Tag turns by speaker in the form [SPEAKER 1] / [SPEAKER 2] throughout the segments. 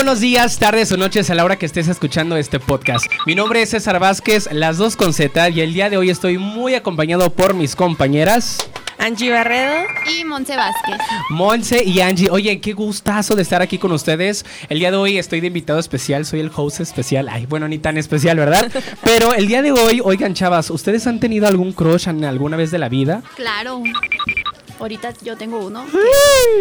[SPEAKER 1] buenos días, tardes o noches a la hora que estés escuchando este podcast. Mi nombre es César Vázquez, las dos con Z, y el día de hoy estoy muy acompañado por mis compañeras.
[SPEAKER 2] Angie Barredo
[SPEAKER 3] y Monse Vázquez.
[SPEAKER 1] Monse y Angie, oye, qué gustazo de estar aquí con ustedes. El día de hoy estoy de invitado especial, soy el host especial. Ay, bueno, ni tan especial, ¿verdad? Pero el día de hoy, oigan, chavas, ¿ustedes han tenido algún crush en alguna vez de la vida?
[SPEAKER 3] Claro. Ahorita yo tengo uno.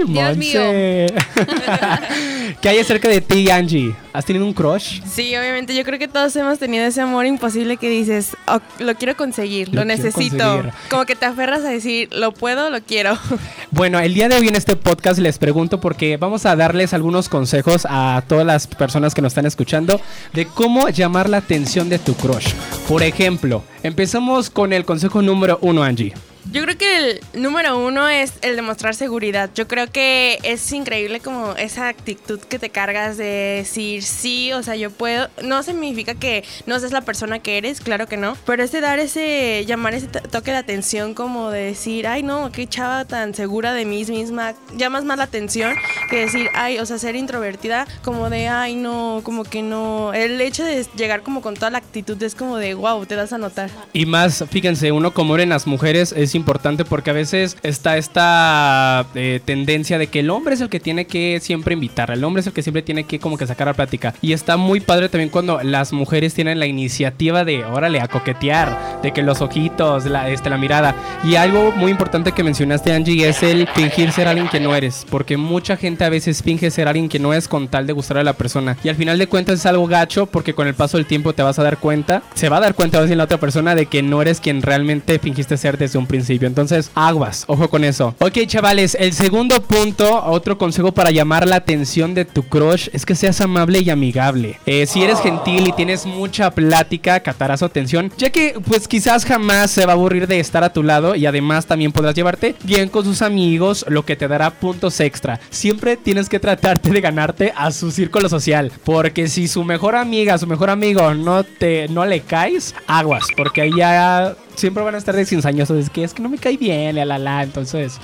[SPEAKER 1] Dios mío. ¿Qué hay acerca de ti, Angie? ¿Has tenido un crush?
[SPEAKER 2] Sí, obviamente. Yo creo que todos hemos tenido ese amor imposible que dices, oh, lo quiero conseguir, lo, necesito. Como que te aferras a decir, lo puedo, lo quiero.
[SPEAKER 1] Bueno, el día de hoy en este podcast les pregunto porque vamos a darles algunos consejos a todas las personas que nos están escuchando de cómo llamar la atención de tu crush. Por ejemplo, empezamos con el consejo número uno, Angie.
[SPEAKER 2] Yo creo que el número uno es el demostrar seguridad. Yo creo que es increíble como esa actitud que te cargas de decir sí, o sea, yo puedo. No significa que no seas la persona que eres, claro que no. Pero es de dar ese, llamar ese toque de atención como de decir, ay no, qué chava tan segura de mí misma. Llamas más la atención que decir, ay, o sea, ser introvertida como de, ay no, como que no. El hecho de llegar como con toda la actitud es como de, wow, te das a notar.
[SPEAKER 1] Y más, fíjense, uno como en las mujeres es importante porque a veces está esta eh, tendencia de que el hombre es el que tiene que siempre invitar, el hombre es el que siempre tiene que como que sacar a plática. Y está muy padre también cuando las mujeres tienen la iniciativa de, órale, a coquetear, de que los ojitos, la, este, la mirada. Y algo muy importante que mencionaste, Angie, es el fingir ser alguien que no eres, porque mucha gente a veces finge ser alguien que no es con tal de gustar a la persona. Y al final de cuentas es algo gacho porque con el paso del tiempo te vas a dar cuenta, se va a dar cuenta a veces la otra persona de que no eres quien realmente fingiste ser desde un principio. Entonces, aguas, ojo con eso. Ok, chavales, el segundo punto, otro consejo para llamar la atención de tu crush es que seas amable y amigable. Eh, si eres gentil y tienes mucha plática, catarás su atención, ya que pues quizás jamás se va a aburrir de estar a tu lado y además también podrás llevarte bien con sus amigos, lo que te dará puntos extra. Siempre tienes que tratarte de ganarte a su círculo social, porque si su mejor amiga, su mejor amigo no te no le caes, aguas, porque ahí ya siempre van a estar de cinzañosos. Es que es que no me cae bien, la la la. Entonces.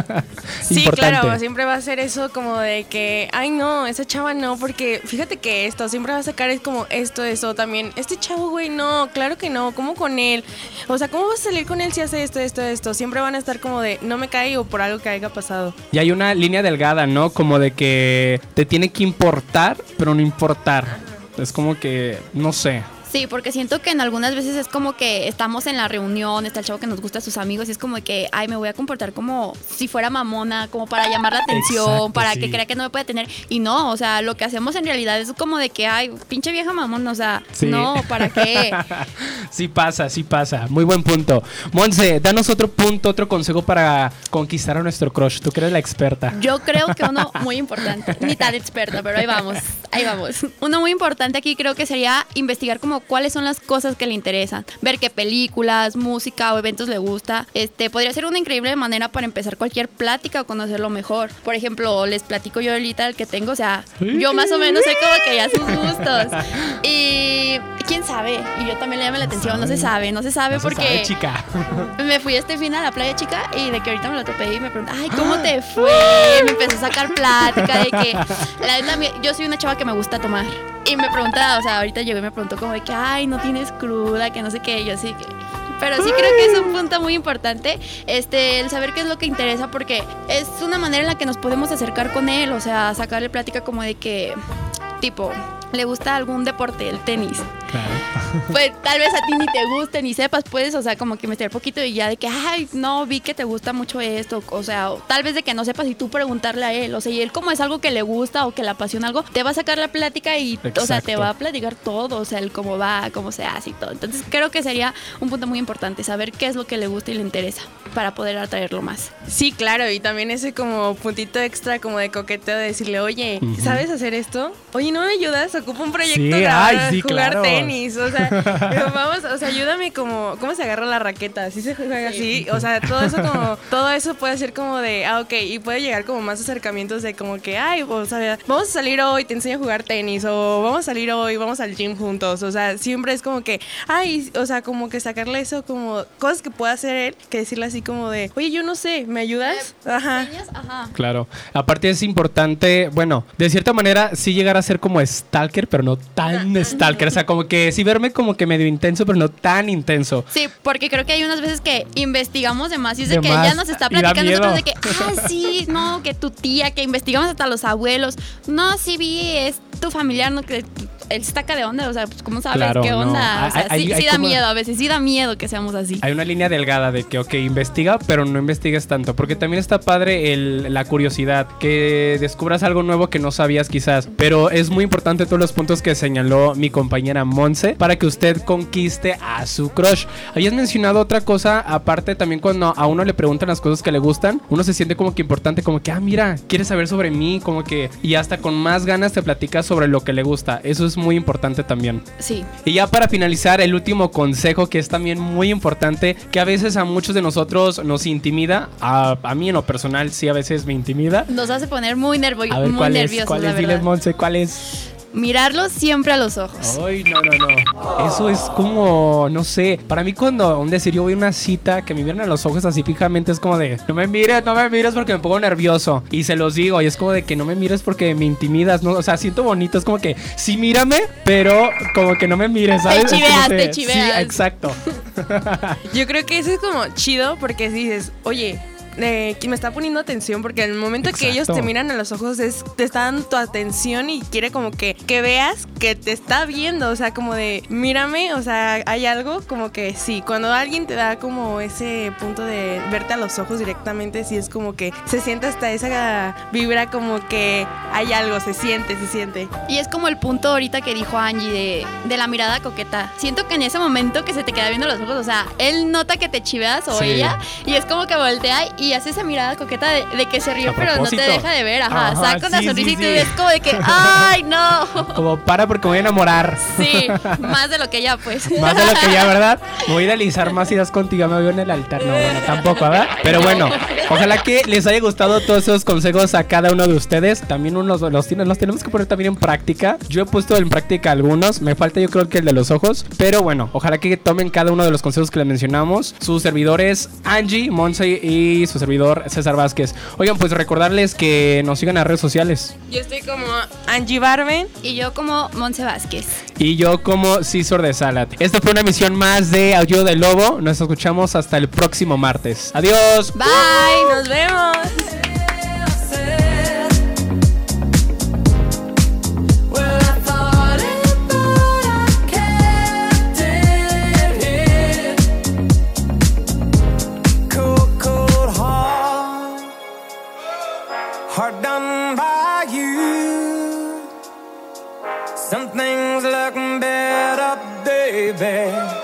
[SPEAKER 2] sí, claro, siempre va a ser eso como de que, ay, no, esa chava no, porque fíjate que esto siempre va a sacar es como esto, eso también. Este chavo, güey, no, claro que no, ¿cómo con él? O sea, ¿cómo vas a salir con él si hace esto, esto, esto? Siempre van a estar como de, no me cae o por algo que haya pasado.
[SPEAKER 1] Y hay una línea delgada, ¿no? Como de que te tiene que importar, pero no importar. Es como que, no sé.
[SPEAKER 3] Sí, porque siento que en algunas veces es como que estamos en la reunión, está el chavo que nos gusta a sus amigos y es como que, ay, me voy a comportar como si fuera mamona, como para llamar la atención, para que crea que no me puede tener. Y no, o sea, lo que hacemos en realidad es como de que, ay, pinche vieja mamona, o sea, no, ¿para qué?
[SPEAKER 1] sí pasa, sí pasa. Muy buen punto. Monse, danos otro punto, otro consejo para conquistar a nuestro crush. Tú que eres la experta.
[SPEAKER 3] Yo creo que uno muy importante, ni tan experta, pero ahí vamos, ahí vamos. Uno muy importante aquí creo que sería investigar como cuáles son las cosas que le interesan, ver qué películas, música o eventos le gusta. Este podría ser una increíble manera para empezar cualquier plática o conocerlo mejor. Por ejemplo, les platico yo ahorita el que tengo, o sea, yo más o menos sé como que ya sus gustos. Y quién sabe, y yo también le llamo la atención, no se sabe, no se sabe porque
[SPEAKER 1] chica.
[SPEAKER 3] me fui este fin a la playa chica y de que ahorita me lo topé y me preguntó, ay, ¿cómo te fue? Me empezó a sacar plática de que la yo soy una chava que me gusta tomar. Y me preguntaba, o sea, ahorita llegó y me preguntó como de que, ay, no tienes cruda, que no sé qué. yo sí que pero sí creo que es un punto muy importante este el saber qué es lo que interesa porque es una manera en la que nos podemos acercar con él, o sea, sacarle plática como de que tipo le gusta algún deporte, el tenis. Claro. Pues tal vez a ti ni te guste ni sepas, puedes, o sea, como que meter poquito y ya de que, ay, no, vi que te gusta mucho esto, o sea, tal vez de que no sepas y tú preguntarle a él, o sea, y él como es algo que le gusta o que le apasiona algo, te va a sacar la plática y, o sea, te va a platicar todo, o sea, el cómo va, cómo se hace y todo. Entonces creo que sería un punto muy importante, saber qué es lo que le gusta y le interesa para poder atraerlo más.
[SPEAKER 2] Sí, claro, y también ese como puntito extra como de coqueteo de decirle, oye, ¿sabes hacer esto? Oye, ¿no me ayudas? Ocupa un proyecto
[SPEAKER 1] sí, ay, sí, claro.
[SPEAKER 2] Tenis, o sea, vamos, o sea, ayúdame como, ¿cómo se agarra la raqueta? ¿Así se juega así? O sea, todo eso como, todo eso puede ser como de, ah, ok, y puede llegar como más acercamientos de como que, ay, o sea, vamos a salir hoy, te enseño a jugar tenis, o vamos a salir hoy, vamos al gym juntos, o sea, siempre es como que, ay, o sea, como que sacarle eso como cosas que pueda hacer él, que decirle así como de, oye, yo no sé, ¿me ayudas? Ajá.
[SPEAKER 3] ¿Señas? Ajá.
[SPEAKER 1] Claro. Aparte es importante, bueno, de cierta manera sí llegar a ser como stalker, pero no tan stalker. O sea, como que sí verme como que medio intenso, pero no tan intenso.
[SPEAKER 3] Sí, porque creo que hay unas veces que investigamos de más y es de,
[SPEAKER 1] De
[SPEAKER 3] que
[SPEAKER 1] más,
[SPEAKER 3] ella nos está platicando nosotros de que, ah, sí, no, que tu tía, que investigamos hasta los abuelos. No, sí vi, es tu familiar, no, que él acá de onda, o sea, pues, ¿cómo sabes
[SPEAKER 1] Claro,
[SPEAKER 3] qué
[SPEAKER 1] no.
[SPEAKER 3] onda? O sea,
[SPEAKER 1] Hay-
[SPEAKER 3] sí,
[SPEAKER 1] hay
[SPEAKER 3] sí da
[SPEAKER 1] como-
[SPEAKER 3] miedo, a veces sí da miedo que seamos así.
[SPEAKER 1] Hay una línea delgada de que, ok, investiga, pero no investigues tanto. Porque también está padre el- la curiosidad, que descubras algo nuevo que no sabías quizás. Pero es muy importante todos los puntos que señaló mi compañera Monse para que usted conquiste a su crush. Habías mencionado otra cosa, aparte también cuando a uno le preguntan las cosas que le gustan, uno se siente como que importante, como que, ah, mira, quieres saber sobre mí, como que, y hasta con más ganas te platica sobre lo que le gusta. Eso es muy importante también.
[SPEAKER 3] Sí.
[SPEAKER 1] Y ya para finalizar, el último consejo que es también muy importante, que a veces a muchos de nosotros nos intimida, a, a mí en lo personal sí a veces me intimida.
[SPEAKER 3] Nos hace poner muy, nervo-
[SPEAKER 1] A ver,
[SPEAKER 3] muy
[SPEAKER 1] ¿cuál es?
[SPEAKER 3] nerviosos,
[SPEAKER 1] ¿Cuál
[SPEAKER 3] la
[SPEAKER 1] es? Diles,
[SPEAKER 3] verdad.
[SPEAKER 1] Monse, ¿cuál es?
[SPEAKER 3] Mirarlos siempre a los ojos.
[SPEAKER 1] Ay, no, no, no. Eso es como, no sé, para mí cuando, un decir, yo voy a una cita que me miran a los ojos así fijamente, es como de, no me mires, no me mires porque me pongo nervioso. Y se los digo, y es como de que no me mires porque me intimidas, ¿no? O sea, siento bonito, es como que, sí, mírame, pero como que no me mires, como
[SPEAKER 3] chiveas, te chiveas.
[SPEAKER 1] Sí, exacto.
[SPEAKER 2] Yo creo que eso es como chido porque dices, oye, eh, me está poniendo atención porque en el momento que ellos te miran a los ojos es, te está dando tu atención y quiere como que, que veas que te está viendo, o sea, como de, mírame, o sea, hay algo como que sí, cuando alguien te da como ese punto de verte a los ojos directamente, sí es como que se siente hasta esa vibra como que hay algo, se siente, se siente.
[SPEAKER 3] Y es como el punto ahorita que dijo Angie de, de la mirada coqueta. Siento que en ese momento que se te queda viendo los ojos, o sea, él nota que te chiveas o
[SPEAKER 1] Sí.
[SPEAKER 3] ella, y es como que voltea y hace esa mirada coqueta de, de que se rió, pero no te deja de ver. Ajá,
[SPEAKER 1] Ajá,
[SPEAKER 3] saca una
[SPEAKER 1] sí, sí,
[SPEAKER 3] sonrisa y
[SPEAKER 1] sí.
[SPEAKER 3] ves como de que, ¡ay, no!
[SPEAKER 1] Como para porque me voy a enamorar.
[SPEAKER 3] Sí, más de lo que ya, pues.
[SPEAKER 1] Más de lo que ya, ¿verdad? Voy a idealizar más ideas contigo, me veo en el altar. No, bueno, tampoco, ¿verdad? Pero bueno, ojalá que les haya gustado todos esos consejos a cada uno de ustedes. También unos los, tienen- los tenemos que poner también en práctica. Yo he puesto en práctica algunos. Me falta yo creo que el de los ojos. Pero bueno, ojalá que tomen cada uno de los consejos que les mencionamos. Sus servidores Angie, Monse y su servidor César Vázquez. Oigan, pues recordarles que nos sigan en las redes sociales.
[SPEAKER 2] Yo estoy como Angie Barben.
[SPEAKER 3] Y yo como Monse Vázquez.
[SPEAKER 1] Y yo como Cisor de Salad. Esta fue una emisión más de Audio del Lobo. Nos escuchamos hasta el próximo martes. Adiós.
[SPEAKER 3] Bye.
[SPEAKER 2] Nos vemos.
[SPEAKER 4] Some things baby.